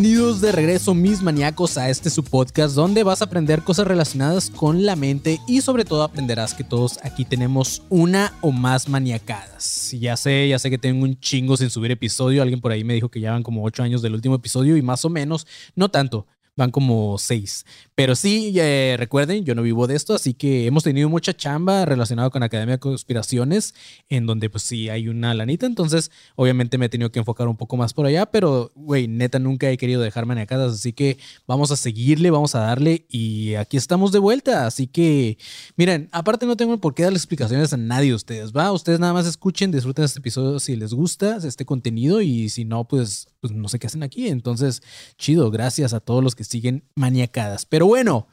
Bienvenidos de regreso mis maníacos a este su podcast donde vas a aprender cosas relacionadas con la mente y sobre todo aprenderás que todos aquí tenemos una o más maniacadas. Ya sé, ya sé que tengo un chingo sin subir episodio, alguien por ahí me dijo que ya van como 8 años del último episodio y más o menos, no tanto, van como seis. Pero sí, eh, recuerden, yo no vivo de esto, así que hemos tenido mucha chamba relacionada con Academia de Conspiraciones, en donde pues sí hay una lanita, entonces obviamente me he tenido que enfocar un poco más por allá, pero güey, neta nunca he querido dejar maniacadas, así que vamos a seguirle, vamos a darle y aquí estamos de vuelta, así que miren, aparte no tengo por qué darle explicaciones a nadie de ustedes, ¿va? Ustedes nada más escuchen, disfruten este episodio si les gusta este contenido y si no, pues, pues no sé qué hacen aquí, entonces chido, gracias a todos los que siguen maniacadas. Pero bueno,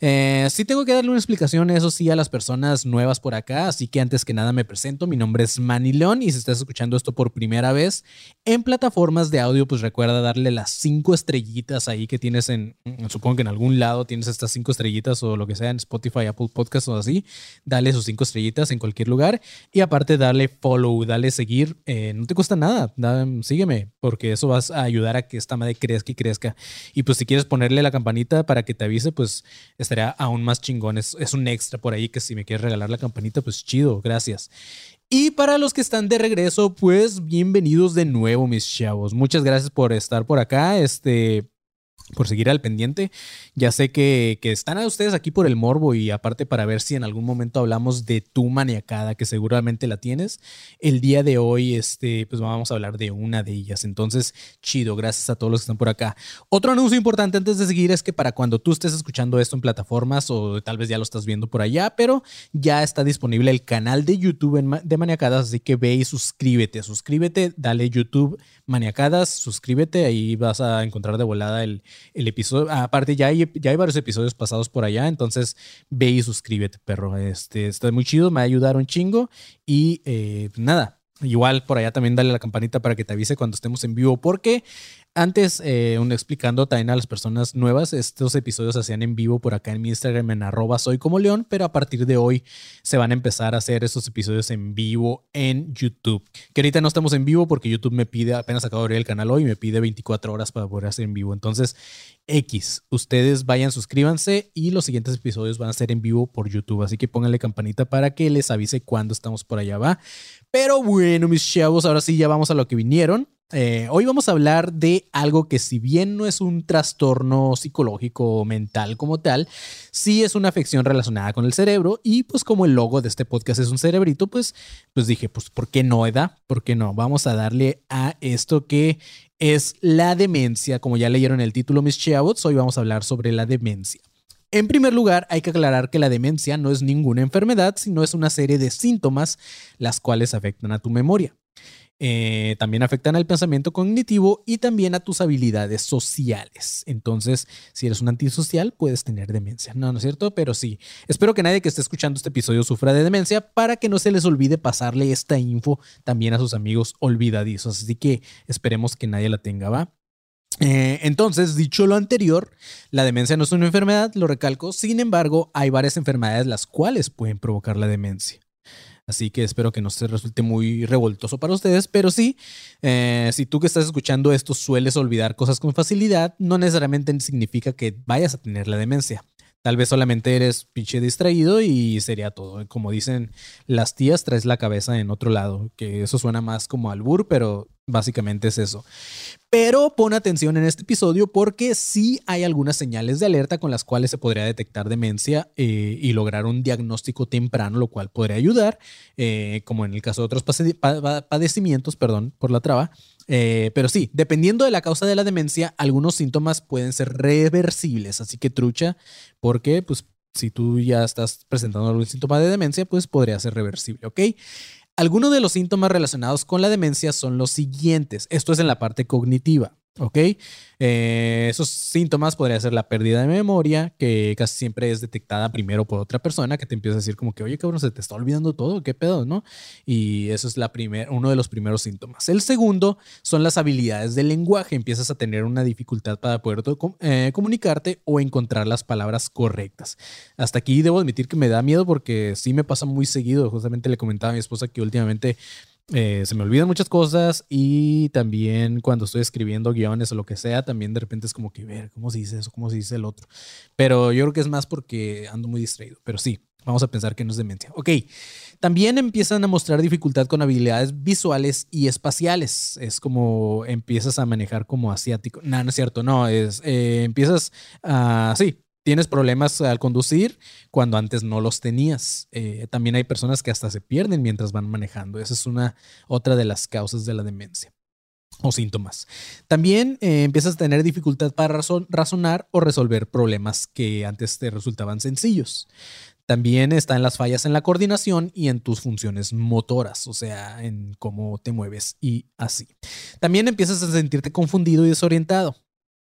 eh, sí tengo que darle una explicación, eso sí, a las personas nuevas por acá. Así que antes que nada me presento. Mi nombre es Manny León y si estás escuchando esto por primera vez en plataformas de audio, pues recuerda darle las cinco estrellitas ahí que tienes en, supongo que en algún lado tienes estas cinco estrellitas o lo que sea en Spotify, Apple Podcast o así. Dale sus cinco estrellitas en cualquier lugar y aparte darle follow, dale seguir. Eh, no te cuesta nada, sígueme porque eso vas a ayudar a que esta madre crezca y crezca. Y pues si quieres ponerle la campanita para que te avise, pues estaría aún más chingón. Es, es un extra por ahí que si me quieres regalar la campanita, pues chido, gracias. Y para los que están de regreso, pues bienvenidos de nuevo, mis chavos. Muchas gracias por estar por acá. Este, por seguir al pendiente. Ya sé que, están a ustedes aquí por el morbo y aparte para ver si en algún momento hablamos de tu maniacada, que seguramente la tienes. El día de hoy, este, pues vamos a hablar de una de ellas. Entonces, chido, gracias a todos los que están por acá. Otro anuncio importante antes de seguir es que para cuando tú estés escuchando esto en plataformas o tal vez ya lo estás viendo por allá, pero ya está disponible el canal de YouTube de Maniacadas, así que ve y suscríbete, suscríbete, dale YouTube Maniacadas, suscríbete, ahí vas a encontrar de volada el el episodio. Aparte, ya hay, ya hay varios episodios pasados por allá, entonces ve y suscríbete, perro. Este, está muy chido, me va a ayudar un chingo. Y eh, nada, igual por allá también dale la campanita para que te avise cuando estemos en vivo, porque antes, eh, explicando también a las personas nuevas, estos episodios se hacían en vivo por acá en mi Instagram en arroba soy como león, pero a partir de hoy se van a empezar a hacer estos episodios en vivo en YouTube. Que ahorita no estamos en vivo porque YouTube me pide, apenas acabo de abrir el canal hoy, me pide 24 horas para poder hacer en vivo. Entonces, X, ustedes vayan, suscríbanse y los siguientes episodios van a ser en vivo por YouTube. Así que pónganle campanita para que les avise cuando estamos por allá, va. Pero bueno, mis chavos, ahora sí ya vamos a lo que vinieron. Eh, hoy vamos a hablar de algo que si bien no es un trastorno psicológico o mental como tal, sí es una afección relacionada con el cerebro y pues como el logo de este podcast es un cerebrito, pues, pues dije, pues ¿por qué no, Eda? ¿Por qué no? Vamos a darle a esto que es la demencia, como ya leyeron el título mis chavos, hoy vamos a hablar sobre la demencia. En primer lugar, hay que aclarar que la demencia no es ninguna enfermedad, sino es una serie de síntomas las cuales afectan a tu memoria. Eh, también afectan al pensamiento cognitivo y también a tus habilidades sociales. Entonces, si eres un antisocial, puedes tener demencia. No, ¿no es cierto? Pero sí. Espero que nadie que esté escuchando este episodio sufra de demencia para que no se les olvide pasarle esta info también a sus amigos olvidadizos. Así que esperemos que nadie la tenga, ¿va? Eh, entonces, dicho lo anterior, la demencia no es una enfermedad, lo recalco, sin embargo, hay varias enfermedades las cuales pueden provocar la demencia. Así que espero que no se resulte muy revoltoso para ustedes, pero sí, eh, si tú que estás escuchando esto sueles olvidar cosas con facilidad, no necesariamente significa que vayas a tener la demencia. Tal vez solamente eres pinche distraído y sería todo. Como dicen las tías, traes la cabeza en otro lado, que eso suena más como albur, pero Básicamente es eso. Pero pon atención en este episodio porque sí hay algunas señales de alerta con las cuales se podría detectar demencia eh, y lograr un diagnóstico temprano, lo cual podría ayudar, eh, como en el caso de otros padecimientos, perdón por la traba. Eh, pero sí, dependiendo de la causa de la demencia, algunos síntomas pueden ser reversibles, así que trucha, porque pues si tú ya estás presentando algún síntoma de demencia, pues podría ser reversible, ¿ok? Algunos de los síntomas relacionados con la demencia son los siguientes. Esto es en la parte cognitiva. ¿Ok? Eh, esos síntomas podría ser la pérdida de memoria, que casi siempre es detectada primero por otra persona que te empieza a decir como que, oye, cabrón, se te está olvidando todo, qué pedo, ¿no? Y eso es la primer, uno de los primeros síntomas. El segundo son las habilidades del lenguaje. Empiezas a tener una dificultad para poder eh, comunicarte o encontrar las palabras correctas. Hasta aquí debo admitir que me da miedo porque sí me pasa muy seguido. Justamente le comentaba a mi esposa que últimamente eh, se me olvidan muchas cosas y también cuando estoy escribiendo guiones o lo que sea, también de repente es como que ver cómo se dice eso, cómo se dice el otro. Pero yo creo que es más porque ando muy distraído. Pero sí, vamos a pensar que no es demencia. Ok, también empiezan a mostrar dificultad con habilidades visuales y espaciales. Es como empiezas a manejar como asiático. No, no es cierto, no, es, eh, empiezas a, sí, tienes problemas al conducir cuando antes no los tenías. Eh, también hay personas que hasta se pierden mientras van manejando. Esa es una otra de las causas de la demencia o síntomas. También eh, empiezas a tener dificultad para razonar o resolver problemas que antes te resultaban sencillos. También están las fallas en la coordinación y en tus funciones motoras, o sea, en cómo te mueves y así. También empiezas a sentirte confundido y desorientado.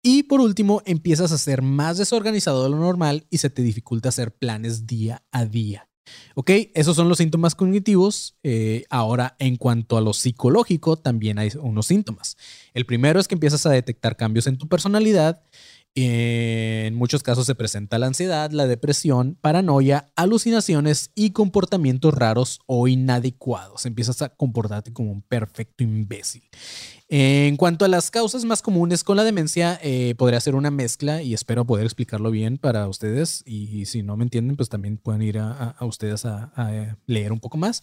Y por último, empiezas a ser más desorganizado de lo normal y se te dificulta hacer planes día a día. Ok, esos son los síntomas cognitivos. Eh, ahora, en cuanto a lo psicológico, también hay unos síntomas. El primero es que empiezas a detectar cambios en tu personalidad en muchos casos se presenta la ansiedad, la depresión, paranoia, alucinaciones y comportamientos raros o inadecuados. Empiezas a comportarte como un perfecto imbécil. En cuanto a las causas más comunes con la demencia, eh, podría ser una mezcla y espero poder explicarlo bien para ustedes. Y, si no me entienden, pues también pueden ir a, ustedes a, leer un poco más.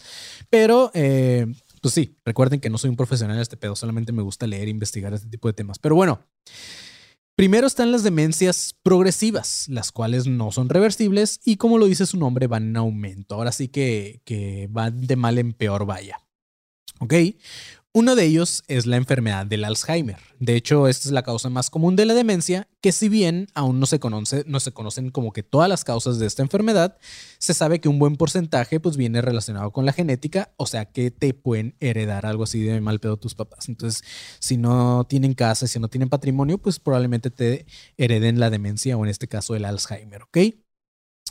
Pero eh, pues sí, recuerden que no soy un profesional en este pedo, solamente me gusta leer e investigar este tipo de temas. Pero bueno. Primero están las demencias progresivas, las cuales no son reversibles y como lo dice su nombre van en aumento. Ahora sí que, que van de mal en peor vaya. ¿Ok? Uno de ellos es la enfermedad del Alzheimer. De hecho, esta es la causa más común de la demencia, que si bien aún no se, conoce, no se conocen como que todas las causas de esta enfermedad, se sabe que un buen porcentaje pues viene relacionado con la genética, o sea que te pueden heredar algo así de mal pedo tus papás. Entonces, si no tienen casa, si no tienen patrimonio, pues probablemente te hereden la demencia o en este caso el Alzheimer, ¿ok?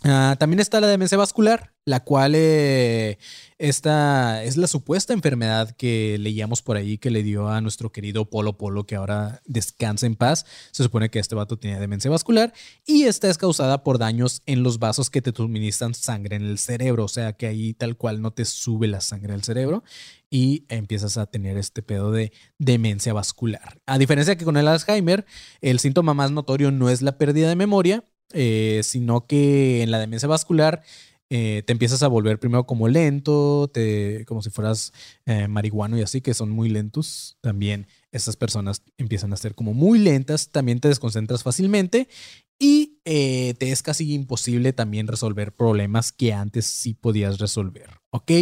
Ah, también está la demencia vascular, la cual eh, esta es la supuesta enfermedad que leíamos por ahí que le dio a nuestro querido Polo Polo, que ahora descansa en paz. Se supone que este vato tiene demencia vascular y esta es causada por daños en los vasos que te suministran sangre en el cerebro, o sea que ahí tal cual no te sube la sangre al cerebro y empiezas a tener este pedo de demencia vascular. A diferencia que con el Alzheimer, el síntoma más notorio no es la pérdida de memoria, eh, sino que en la demencia vascular eh, te empiezas a volver primero como lento, te, como si fueras eh, marihuano y así, que son muy lentos. También estas personas empiezan a ser como muy lentas, también te desconcentras fácilmente y te es casi imposible también resolver problemas que antes sí podías resolver, ¿ok?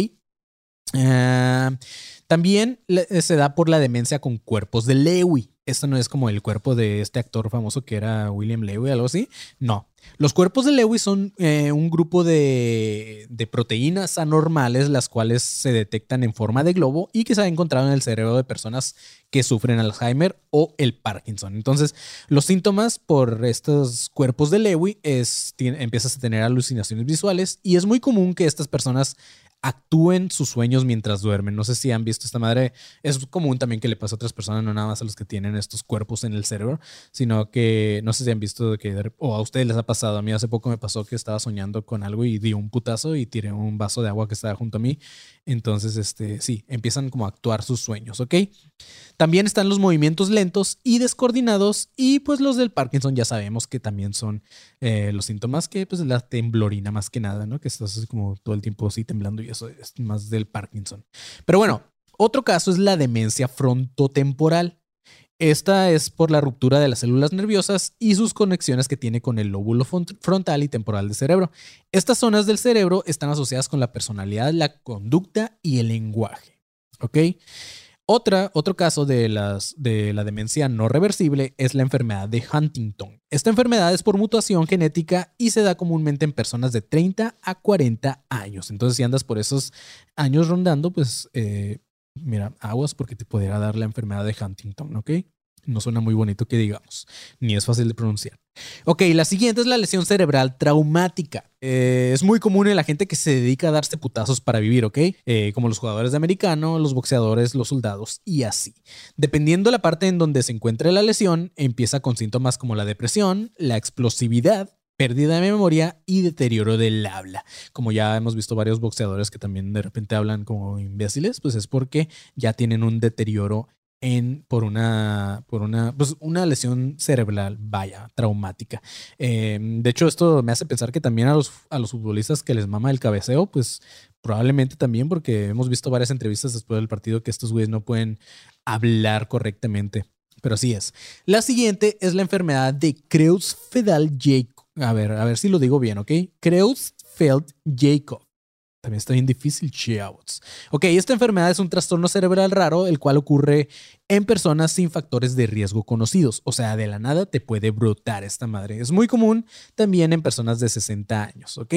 también se da por la demencia con cuerpos de Lewy esto no es como el cuerpo de este actor famoso que era William Lewis, algo así. No. Los cuerpos de Lewis son eh, un grupo de, de, proteínas anormales, las cuales se detectan en forma de globo y que se han encontrado en el cerebro de personas que sufren Alzheimer o el Parkinson. Entonces, los síntomas por estos cuerpos de Lewy es, empiezas a tener alucinaciones visuales y es muy común que estas personas actúen sus sueños mientras duermen. No sé si han visto esta madre. Es común también que le pasa a otras personas, no nada más a los que tienen estos cuerpos en el cerebro, sino que no sé si han visto que, o a ustedes les ha pasado. A mí hace poco me pasó que estaba soñando con algo y di un putazo y tiré un vaso de agua que estaba junto a mí. Entonces, este, sí, empiezan como a actuar sus sueños, ¿ok? También están los movimientos lentos y descoordinados y pues los del Parkinson ya sabemos que también son eh, los síntomas que pues la temblorina más que nada, ¿no? Que estás como todo el tiempo así temblando y eso es más del Parkinson. Pero bueno, Otro caso es la demencia frontotemporal. Esta es por la ruptura de las células nerviosas y sus conexiones que tiene con el lóbulo frontal y temporal del cerebro. Estas zonas del cerebro están asociadas con la personalidad, la conducta y el lenguaje. ¿Ok? Otra, otro caso de, las, de la demencia no reversible es la enfermedad de Huntington. Esta enfermedad es por mutación genética y se da comúnmente en personas de 30 a 40 años. Entonces, si andas por esos años rondando, pues eh, mira, aguas porque te podría dar la enfermedad de Huntington, ¿ok? No suena muy bonito que digamos, ni es fácil de pronunciar. Ok, la siguiente es la lesión cerebral traumática. Eh, es muy común en la gente que se dedica a darse putazos para vivir, ¿ok? Eh, como los jugadores de americano, los boxeadores, los soldados y así. Dependiendo la parte en donde se encuentre la lesión, empieza con síntomas como la depresión, la explosividad, pérdida de memoria y deterioro del habla. Como ya hemos visto varios boxeadores que también de repente hablan como imbéciles, pues es porque ya tienen un deterioro en, por una, por una, pues una lesión cerebral, vaya, traumática. Em, de hecho, esto me hace pensar que también a los, a los futbolistas que les mama el cabeceo, pues probablemente también, porque hemos visto varias entrevistas después del partido que estos güeyes no pueden hablar correctamente. Pero así es. La siguiente es la enfermedad de Creutzfeldt-Jakob a ver, a ver si lo digo bien, ¿ok? Creutzfeldt-Jakob. También está bien difícil, chavos. Ok, esta enfermedad es un trastorno cerebral raro, el cual ocurre en personas sin factores de riesgo conocidos. O sea, de la nada te puede brotar esta madre. Es muy común también en personas de 60 años, ¿ok?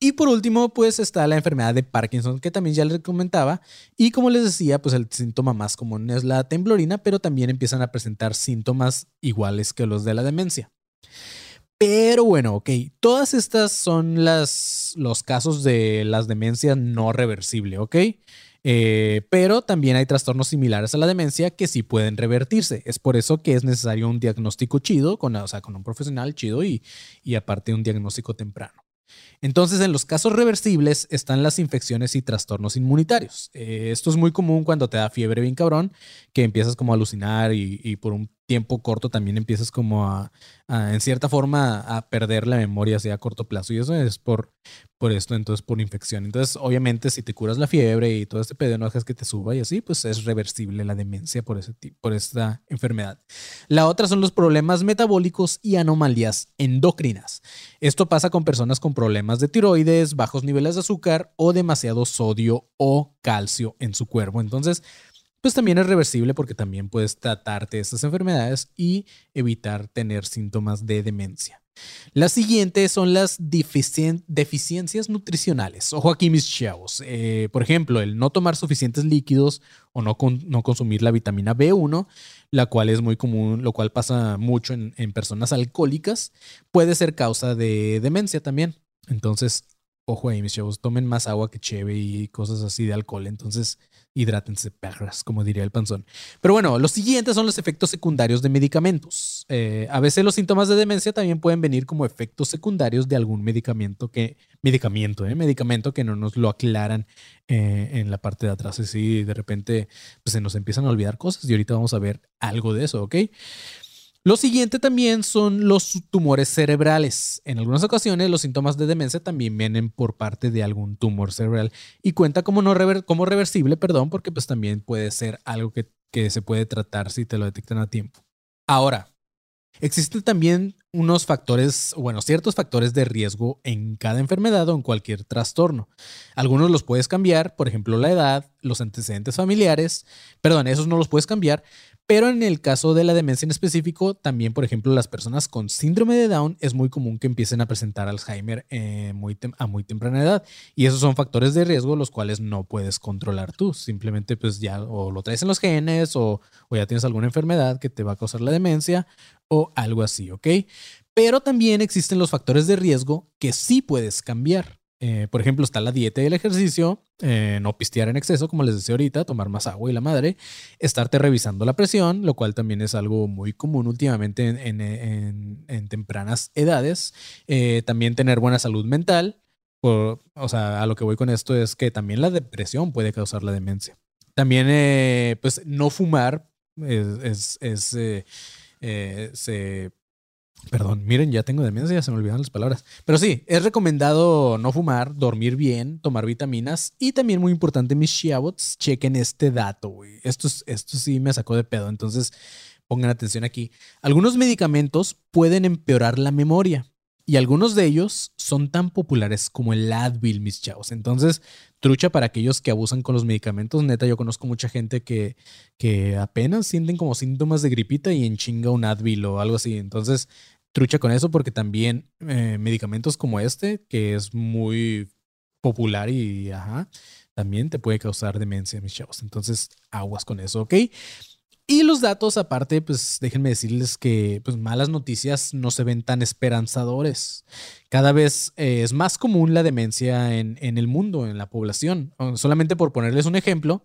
Y por último, pues está la enfermedad de Parkinson, que también ya les comentaba. Y como les decía, pues el síntoma más común es la temblorina, pero también empiezan a presentar síntomas iguales que los de la demencia. Pero bueno, ok, todas estas son las, los casos de las demencias no reversibles, ¿ok? Eh, pero también hay trastornos similares a la demencia que sí pueden revertirse. Es por eso que es necesario un diagnóstico chido, con, o sea, con un profesional chido y, aparte un diagnóstico temprano. Entonces, en los casos reversibles están las infecciones y trastornos inmunitarios. Eh, esto es muy común cuando te da fiebre bien cabrón, que empiezas como a alucinar y por un tiempo corto también empiezas como a, en cierta forma, a perder la memoria así a corto plazo. Y eso es por, por esto, entonces por infección. Entonces, obviamente, si te curas la fiebre y todo este pedo no dejas que te suba y así, pues es reversible la demencia por, ese, por esta enfermedad. La otra son los problemas metabólicos y anomalías endocrinas. Esto pasa con personas con problemas de tiroides, bajos niveles de azúcar o demasiado sodio o calcio en su cuerpo. Entonces, pues también es reversible porque también puedes tratarte estas enfermedades y evitar tener síntomas de demencia. La siguiente son las deficiencias nutricionales. Ojo aquí, mis chavos. Eh, por ejemplo, el no tomar suficientes líquidos o no, no, consumir la vitamina B1, la cual es muy común, lo cual pasa mucho en personas alcohólicas, puede ser causa de demencia también. Entonces, ojo ahí, mis chavos, tomen más agua que cheve y cosas así de alcohol. Entonces, hidrátense perras, como diría el panzón. Pero bueno, los siguientes son los efectos secundarios de medicamentos. Eh, a veces los síntomas de demencia también pueden venir como efectos secundarios de algún medicamento que, medicamento, eh, medicamento que no nos lo aclaran eh, en la parte de atrás. Así de repente pues, se nos empiezan a olvidar cosas y ahorita vamos a ver algo de eso, ¿ok? Lo siguiente también son los tumores cerebrales. En algunas ocasiones los síntomas de demencia también vienen por parte de algún tumor cerebral y cuenta como, no como reversible, perdón, porque pues también puede ser algo que, que se puede tratar si te lo detectan a tiempo. Ahora, existen también unos factores, bueno, ciertos factores de riesgo en cada enfermedad o en cualquier trastorno. Algunos los puedes cambiar, por ejemplo, la edad, los antecedentes familiares, perdón, esos no los puedes cambiar, pero en el caso de la demencia en específico, también, por ejemplo, las personas con síndrome de Down es muy común que empiecen a presentar Alzheimer eh, a muy temprana edad. Y esos son factores de riesgo los cuales no puedes controlar tú. Simplemente pues ya o lo traes en los genes o, o ya tienes alguna enfermedad que te va a causar la demencia o algo así, ¿ok? Pero también existen los factores de riesgo que sí puedes cambiar. Eh, por ejemplo, está la dieta y el ejercicio, eh, no pistear en exceso, como les decía ahorita, tomar más agua y la madre, estarte revisando la presión, lo cual también es algo muy común últimamente en, tempranas edades. Eh, también tener buena salud mental. o sea, a lo que voy con esto es que también la depresión puede causar la demencia. También, pues, no fumar es, se Perdón, miren, ya tengo demencia, ya se me olvidaron las palabras. Pero sí, es recomendado no fumar, dormir bien, tomar vitaminas y también muy importante, mis chiabots, chequen este dato, güey. Esto, es- esto sí me sacó de pedo, entonces pongan atención aquí. Algunos medicamentos pueden empeorar la memoria y algunos de ellos son tan populares como el Advil, mis chavos. Entonces, trucha para aquellos que abusan con los medicamentos. Neta, yo conozco mucha gente que, que apenas sienten como síntomas de gripita y en chinga un Advil o algo así. Entonces, trucha con eso porque también eh, medicamentos como este, que es muy popular y ajá, también te puede causar demencia, mis chavos. Entonces, aguas con eso, ¿ok? Y los datos, aparte, pues déjenme decirles que pues, malas noticias no se ven tan esperanzadores. Cada vez eh, es más común la demencia en, en el mundo, en la población. Solamente por ponerles un ejemplo,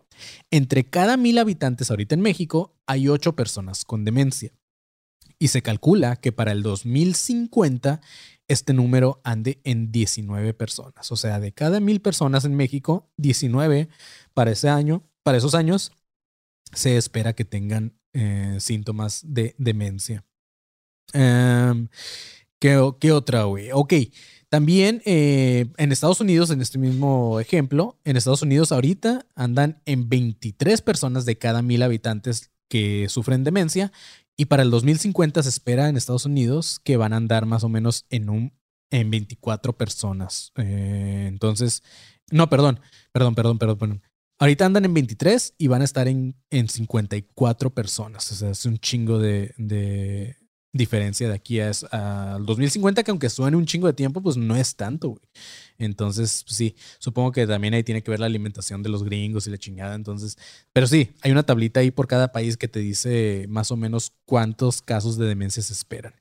entre cada mil habitantes ahorita en México hay ocho personas con demencia. Y se calcula que para el 2050 este número ande en 19 personas. O sea, de cada mil personas en México, 19 para ese año, para esos años, se espera que tengan eh, síntomas de demencia. Em, ¿qué, otra, güey? Ok. También eh, en Estados Unidos, en este mismo ejemplo, en Estados Unidos ahorita andan en 23 personas de cada mil habitantes que sufren demencia y para el 2050 se espera en Estados Unidos que van a andar más o menos en un en 24 personas. Eh, entonces, no, perdón, perdón, perdón, perdón, perdón. Ahorita andan en 23 y van a estar en, en 54 personas. O sea, es un chingo de, de diferencia de aquí es- al 2050, que aunque suene un chingo de tiempo, pues no es tanto, güey. Entonces, pues sí, supongo que también ahí tiene que ver la alimentación de los gringos y la chingada. Entonces, pero sí, hay una tablita ahí por cada país que te dice más o menos cuántos casos de demencia se esperan.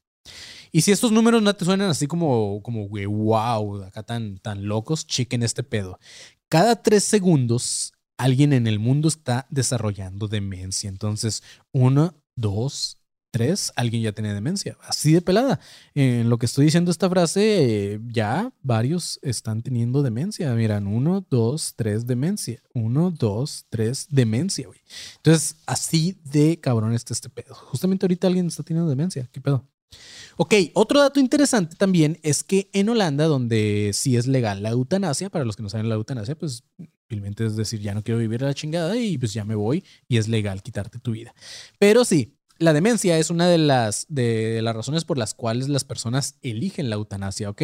Y si estos números no te suenan así como, como güey, wow, acá tan, tan locos, chequen este pedo. Cada tres segundos, alguien en el mundo está desarrollando demencia. Entonces, uno, dos, tres, alguien ya tiene demencia. Así de pelada. En lo que estoy diciendo esta frase, eh, ya varios están teniendo demencia. Miran, uno, dos, tres, demencia. Uno, dos, tres, demencia, güey. Entonces, así de cabrón está este pedo. Justamente ahorita alguien está teniendo demencia. ¿Qué pedo? Ok, otro dato interesante también es que en Holanda, donde sí es legal la eutanasia, para los que no saben la eutanasia, pues simplemente es decir, ya no quiero vivir a la chingada y pues ya me voy y es legal quitarte tu vida. Pero sí, la demencia es una de las, de las razones por las cuales las personas eligen la eutanasia, ¿ok?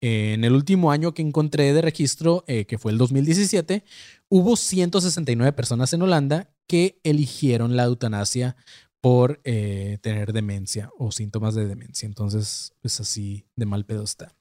En el último año que encontré de registro, eh, que fue el 2017, hubo 169 personas en Holanda que eligieron la eutanasia por eh, tener demencia o síntomas de demencia. Entonces, pues así de mal pedo está.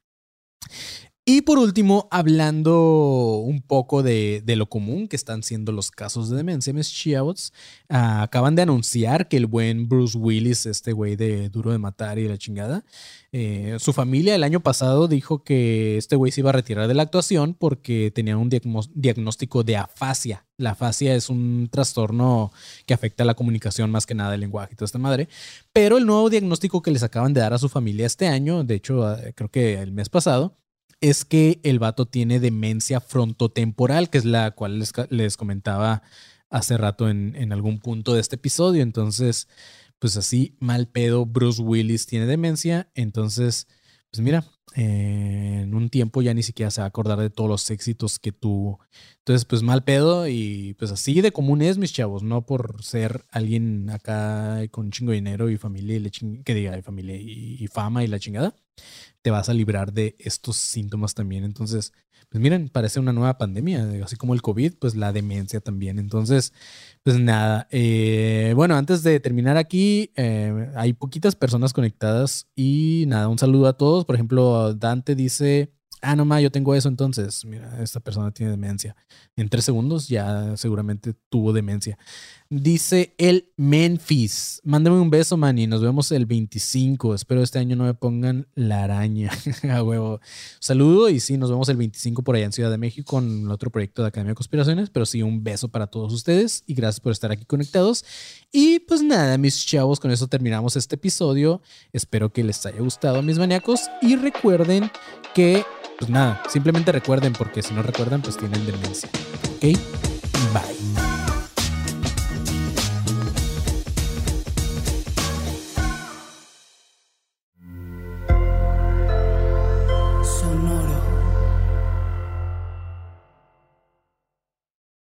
Y por último, hablando un poco de, de lo común que están siendo los casos de demencia, mis chiabots, ah, acaban de anunciar que el buen Bruce Willis, este güey de Duro de Matar y la chingada, eh, su familia el año pasado dijo que este güey se iba a retirar de la actuación porque tenía un diagnóstico de afasia. La afasia es un trastorno que afecta la comunicación más que nada el lenguaje y toda esta madre. Pero el nuevo diagnóstico que les acaban de dar a su familia este año, de hecho, ah, creo que el mes pasado, es que el vato tiene demencia frontotemporal, que es la cual les, les comentaba hace rato en, en algún punto de este episodio. Entonces, pues así, mal pedo, Bruce Willis tiene demencia. Entonces, pues mira, eh, en un tiempo ya ni siquiera se va a acordar de todos los éxitos que tuvo. Entonces, pues mal pedo y pues así de común es, mis chavos, no por ser alguien acá con chingo de dinero y familia y le ching- que diga, y familia y, y fama y la chingada, te vas a librar de estos síntomas también. Entonces, pues miren, parece una nueva pandemia, así como el COVID, pues la demencia también. Entonces, pues nada, eh, bueno, antes de terminar aquí, eh, hay poquitas personas conectadas y nada, un saludo a todos. Por ejemplo, Dante dice, ah, no ma, yo tengo eso, entonces, mira, esta persona tiene demencia. En tres segundos ya seguramente tuvo demencia. Dice el Memphis, mándame un beso, man, y nos vemos el 25. Espero este año no me pongan la araña. A huevo. Saludo y sí, nos vemos el 25 por allá en Ciudad de México con el otro proyecto de Academia de Conspiraciones. Pero sí, un beso para todos ustedes y gracias por estar aquí conectados. Y pues nada, mis chavos, con eso terminamos este episodio. Espero que les haya gustado, mis maníacos. Y recuerden que, pues nada, simplemente recuerden, porque si no recuerdan, pues tienen demencia. ¿Ok? Bye.